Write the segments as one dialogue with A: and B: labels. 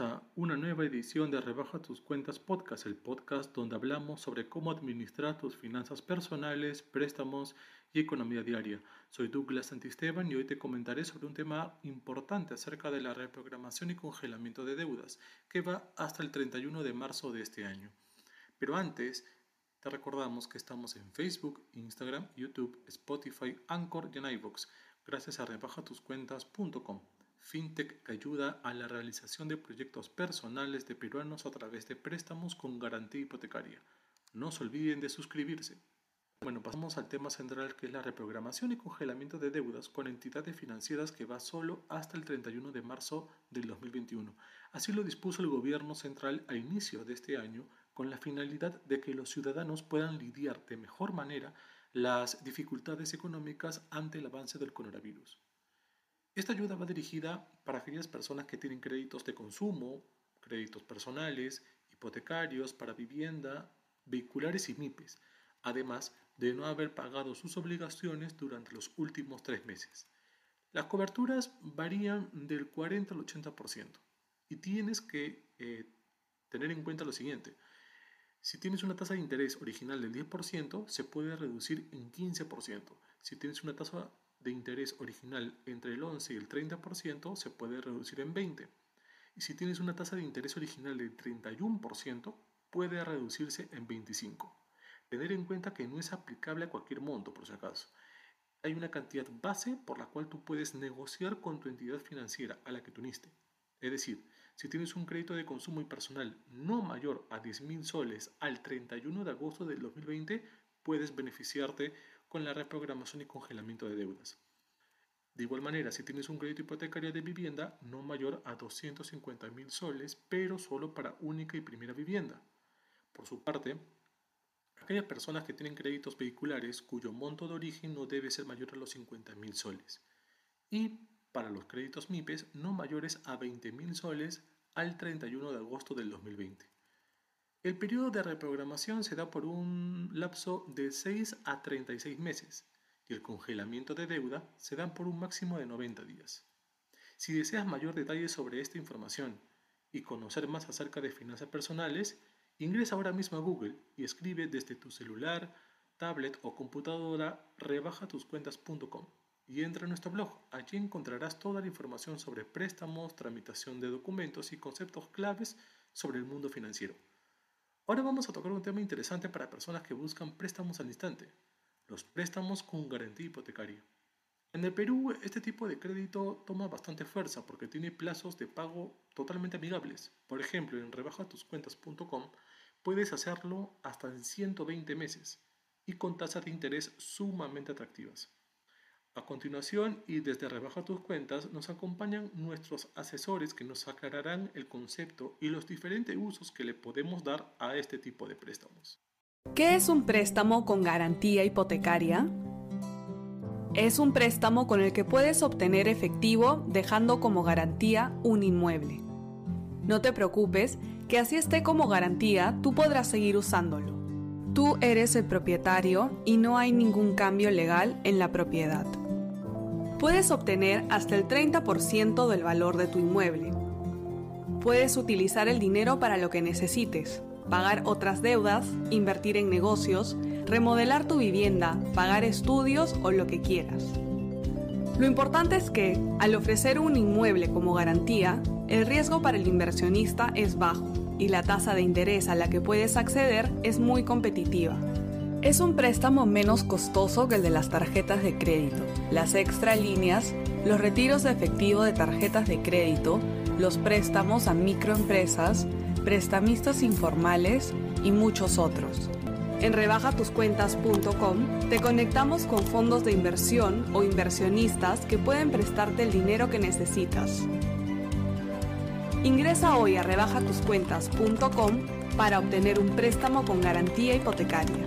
A: A una nueva edición de Rebaja tus cuentas podcast, el podcast donde hablamos sobre cómo administrar tus finanzas personales, préstamos y economía diaria. Soy Douglas Santisteban y hoy te comentaré sobre un tema importante acerca de la reprogramación y congelamiento de deudas, que va hasta el 31 de marzo de este año. Pero antes, te recordamos que estamos en Facebook, Instagram, YouTube, Spotify, Anchor y en iVoox, gracias a rebajatuscuentas.com fintech que ayuda a la realización de proyectos personales de peruanos a través de préstamos con garantía hipotecaria. No se olviden de suscribirse. Bueno, pasamos al tema central que es la reprogramación y congelamiento de deudas con entidades financieras que va solo hasta el 31 de marzo del 2021. Así lo dispuso el gobierno central a inicio de este año con la finalidad de que los ciudadanos puedan lidiar de mejor manera las dificultades económicas ante el avance del coronavirus. Esta ayuda va dirigida para aquellas personas que tienen créditos de consumo, créditos personales, hipotecarios para vivienda, vehiculares y MIPES, además de no haber pagado sus obligaciones durante los últimos tres meses. Las coberturas varían del 40 al 80% y tienes que eh, tener en cuenta lo siguiente. Si tienes una tasa de interés original del 10%, se puede reducir en 15%. Si tienes una tasa de interés original entre el 11 y el 30% se puede reducir en 20. Y si tienes una tasa de interés original del 31%, puede reducirse en 25. Tener en cuenta que no es aplicable a cualquier monto, por si acaso. Hay una cantidad base por la cual tú puedes negociar con tu entidad financiera a la que tú uniste. Es decir, si tienes un crédito de consumo y personal no mayor a 10.000 soles al 31 de agosto del 2020, puedes beneficiarte con la reprogramación y congelamiento de deudas. De igual manera, si tienes un crédito hipotecario de vivienda no mayor a 250 mil soles, pero solo para única y primera vivienda. Por su parte, aquellas personas que tienen créditos vehiculares cuyo monto de origen no debe ser mayor a los 50 mil soles. Y para los créditos MIPES no mayores a 20 mil soles al 31 de agosto del 2020. El periodo de reprogramación se da por un lapso de 6 a 36 meses y el congelamiento de deuda se da por un máximo de 90 días. Si deseas mayor detalle sobre esta información y conocer más acerca de finanzas personales, ingresa ahora mismo a Google y escribe desde tu celular, tablet o computadora rebajatuscuentas.com y entra a nuestro blog. Allí encontrarás toda la información sobre préstamos, tramitación de documentos y conceptos claves sobre el mundo financiero. Ahora vamos a tocar un tema interesante para personas que buscan préstamos al instante, los préstamos con garantía hipotecaria. En el Perú este tipo de crédito toma bastante fuerza porque tiene plazos de pago totalmente amigables. Por ejemplo, en rebajatuscuentas.com puedes hacerlo hasta en 120 meses y con tasas de interés sumamente atractivas. A continuación y desde Rebaja tus cuentas nos acompañan nuestros asesores que nos aclararán el concepto y los diferentes usos que le podemos dar a este tipo de préstamos.
B: ¿Qué es un préstamo con garantía hipotecaria? Es un préstamo con el que puedes obtener efectivo dejando como garantía un inmueble. No te preocupes, que así esté como garantía, tú podrás seguir usándolo. Tú eres el propietario y no hay ningún cambio legal en la propiedad puedes obtener hasta el 30% del valor de tu inmueble. Puedes utilizar el dinero para lo que necesites, pagar otras deudas, invertir en negocios, remodelar tu vivienda, pagar estudios o lo que quieras. Lo importante es que, al ofrecer un inmueble como garantía, el riesgo para el inversionista es bajo y la tasa de interés a la que puedes acceder es muy competitiva. Es un préstamo menos costoso que el de las tarjetas de crédito, las extra líneas, los retiros de efectivo de tarjetas de crédito, los préstamos a microempresas, prestamistas informales y muchos otros. En rebajatuscuentas.com te conectamos con fondos de inversión o inversionistas que pueden prestarte el dinero que necesitas. Ingresa hoy a rebajatuscuentas.com para obtener un préstamo con garantía hipotecaria.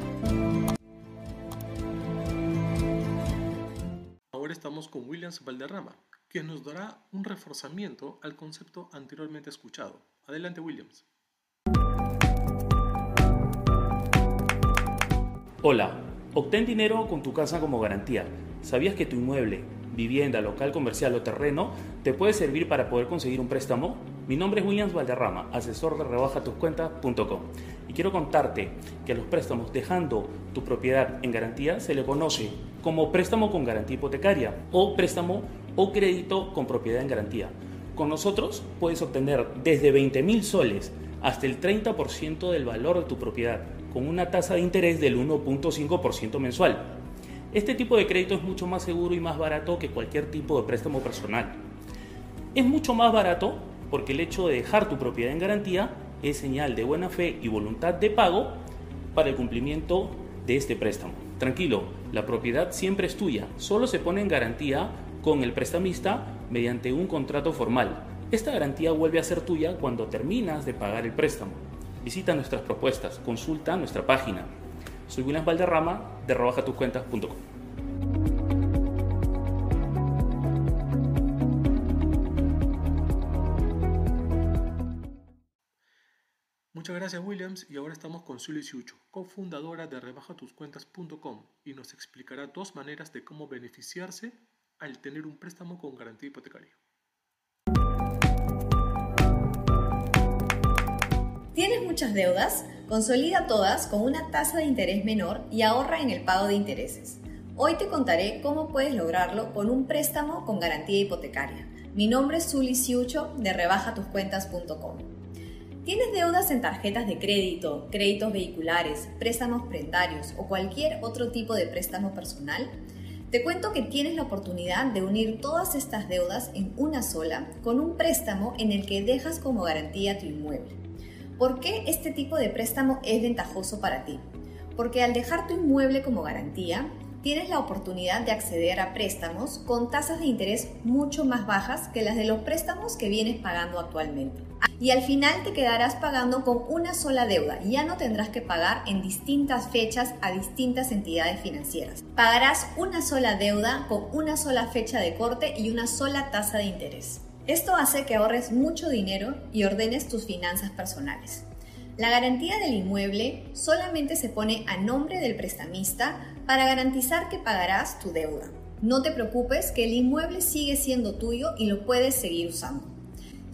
A: estamos con Williams Valderrama, quien nos dará un reforzamiento al concepto anteriormente escuchado. Adelante, Williams.
C: Hola, obtén dinero con tu casa como garantía. ¿Sabías que tu inmueble vivienda, local comercial o terreno te puede servir para poder conseguir un préstamo? Mi nombre es Williams Valderrama, asesor de rebajatoscuentas.com y quiero contarte que los préstamos dejando tu propiedad en garantía se le conoce como préstamo con garantía hipotecaria o préstamo o crédito con propiedad en garantía. Con nosotros puedes obtener desde 20 mil soles hasta el 30% del valor de tu propiedad con una tasa de interés del 1.5% mensual. Este tipo de crédito es mucho más seguro y más barato que cualquier tipo de préstamo personal. Es mucho más barato porque el hecho de dejar tu propiedad en garantía es señal de buena fe y voluntad de pago para el cumplimiento de este préstamo. Tranquilo, la propiedad siempre es tuya, solo se pone en garantía con el prestamista mediante un contrato formal. Esta garantía vuelve a ser tuya cuando terminas de pagar el préstamo. Visita nuestras propuestas, consulta nuestra página. Soy William Valderrama de rebajatucuentas.com.
A: Muchas gracias Williams y ahora estamos con Zully Siucho, cofundadora de rebajatucuentas.com y nos explicará dos maneras de cómo beneficiarse al tener un préstamo con garantía hipotecaria.
D: ¿Tienes muchas deudas? Consolida todas con una tasa de interés menor y ahorra en el pago de intereses. Hoy te contaré cómo puedes lograrlo con un préstamo con garantía hipotecaria. Mi nombre es Zully Siucho de rebajatucuentas.com. ¿Tienes deudas en tarjetas de crédito, créditos vehiculares, préstamos prendarios o cualquier otro tipo de préstamo personal? Te cuento que tienes la oportunidad de unir todas estas deudas en una sola con un préstamo en el que dejas como garantía tu inmueble. ¿Por qué este tipo de préstamo es ventajoso para ti? Porque al dejar tu inmueble como garantía, tienes la oportunidad de acceder a préstamos con tasas de interés mucho más bajas que las de los préstamos que vienes pagando actualmente. Y al final te quedarás pagando con una sola deuda ya no tendrás que pagar en distintas fechas a distintas entidades financieras. Pagarás una sola deuda con una sola fecha de corte y una sola tasa de interés. Esto hace que ahorres mucho dinero y ordenes tus finanzas personales. La garantía del inmueble solamente se pone a nombre del prestamista para garantizar que pagarás tu deuda. No te preocupes que el inmueble sigue siendo tuyo y lo puedes seguir usando.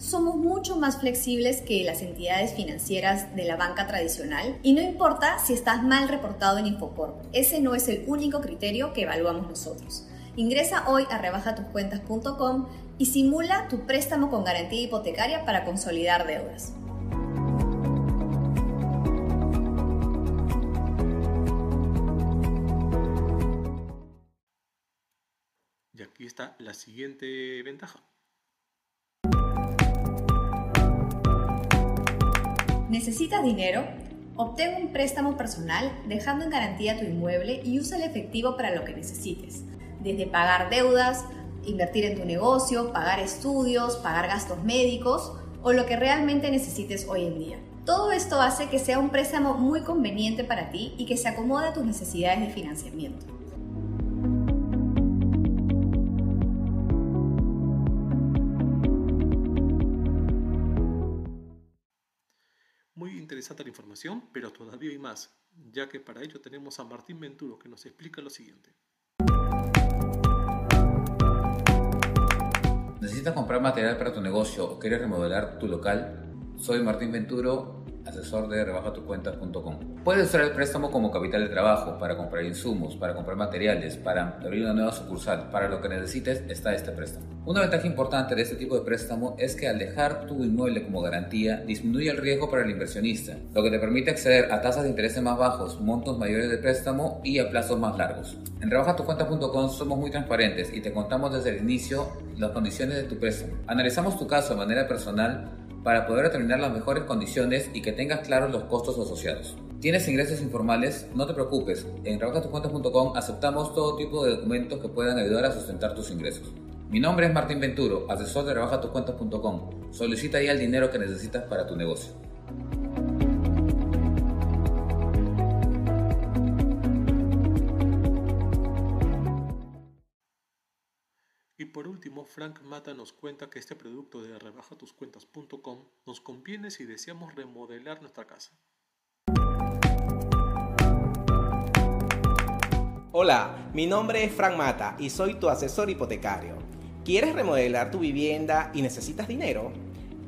D: Somos mucho más flexibles que las entidades financieras de la banca tradicional y no importa si estás mal reportado en Infocorp, ese no es el único criterio que evaluamos nosotros. Ingresa hoy a rebajatuscuentas.com y simula tu préstamo con garantía hipotecaria para consolidar deudas.
A: Y aquí está la siguiente ventaja.
D: ¿Necesitas dinero? Obtén un préstamo personal dejando en garantía tu inmueble y usa el efectivo para lo que necesites, desde pagar deudas, invertir en tu negocio, pagar estudios, pagar gastos médicos o lo que realmente necesites hoy en día. Todo esto hace que sea un préstamo muy conveniente para ti y que se acomode a tus necesidades de financiamiento.
A: Interesante la información, pero todavía hay más, ya que para ello tenemos a Martín Venturo que nos explica lo siguiente.
E: ¿Necesitas comprar material para tu negocio o quieres remodelar tu local? Soy Martín Venturo asesor de rebajatucuentas.com. Puedes usar el préstamo como capital de trabajo para comprar insumos, para comprar materiales, para abrir una nueva sucursal. Para lo que necesites está este préstamo. Una ventaja importante de este tipo de préstamo es que al dejar tu inmueble como garantía disminuye el riesgo para el inversionista, lo que te permite acceder a tasas de interés más bajos, montos mayores de préstamo y a plazos más largos. En rebajatucuentas.com somos muy transparentes y te contamos desde el inicio las condiciones de tu préstamo. Analizamos tu caso de manera personal para poder determinar las mejores condiciones y que tengas claros los costos asociados. ¿Tienes ingresos informales? No te preocupes, en trabajatucuentas.com aceptamos todo tipo de documentos que puedan ayudar a sustentar tus ingresos. Mi nombre es Martín Venturo, asesor de trabajatucuentas.com. Solicita ya el dinero que necesitas para tu negocio.
A: Frank Mata nos cuenta que este producto de rebajatuscuentas.com nos conviene si deseamos remodelar nuestra casa.
F: Hola, mi nombre es Frank Mata y soy tu asesor hipotecario. ¿Quieres remodelar tu vivienda y necesitas dinero?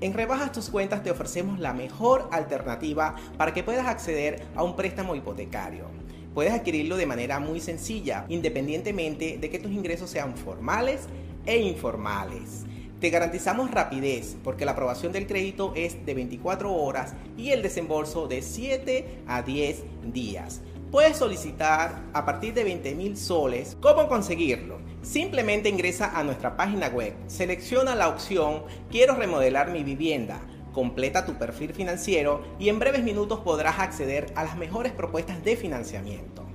F: En Rebajas tus cuentas te ofrecemos la mejor alternativa para que puedas acceder a un préstamo hipotecario. Puedes adquirirlo de manera muy sencilla, independientemente de que tus ingresos sean formales e informales. Te garantizamos rapidez porque la aprobación del crédito es de 24 horas y el desembolso de 7 a 10 días. Puedes solicitar a partir de 20 mil soles. ¿Cómo conseguirlo? Simplemente ingresa a nuestra página web, selecciona la opción Quiero remodelar mi vivienda, completa tu perfil financiero y en breves minutos podrás acceder a las mejores propuestas de financiamiento.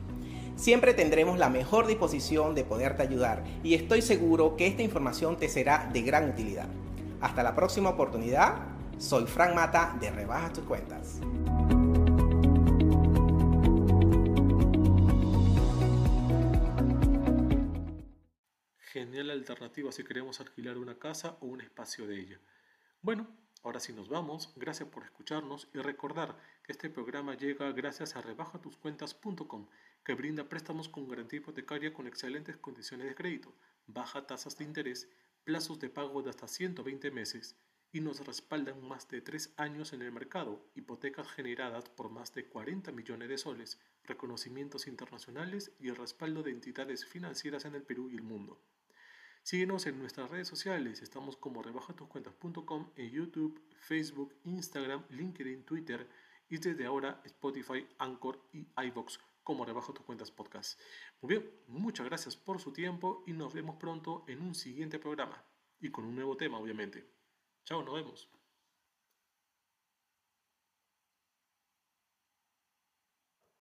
F: Siempre tendremos la mejor disposición de poderte ayudar y estoy seguro que esta información te será de gran utilidad. Hasta la próxima oportunidad, soy Frank Mata de Rebaja tus cuentas.
A: Genial alternativa si queremos alquilar una casa o un espacio de ella. Bueno, ahora sí nos vamos. Gracias por escucharnos y recordar que este programa llega gracias a rebajatuscuentas.com, que brinda préstamos con garantía hipotecaria con excelentes condiciones de crédito, baja tasas de interés, plazos de pago de hasta 120 meses y nos respaldan más de 3 años en el mercado, hipotecas generadas por más de 40 millones de soles, reconocimientos internacionales y el respaldo de entidades financieras en el Perú y el mundo. Síguenos en nuestras redes sociales, estamos como rebajatuscuentas.com en YouTube, Facebook, Instagram, LinkedIn, Twitter y desde ahora Spotify, Anchor y iVox como Rebaja tus cuentas podcast. Muy bien, muchas gracias por su tiempo y nos vemos pronto en un siguiente programa y con un nuevo tema obviamente. Chao, nos vemos.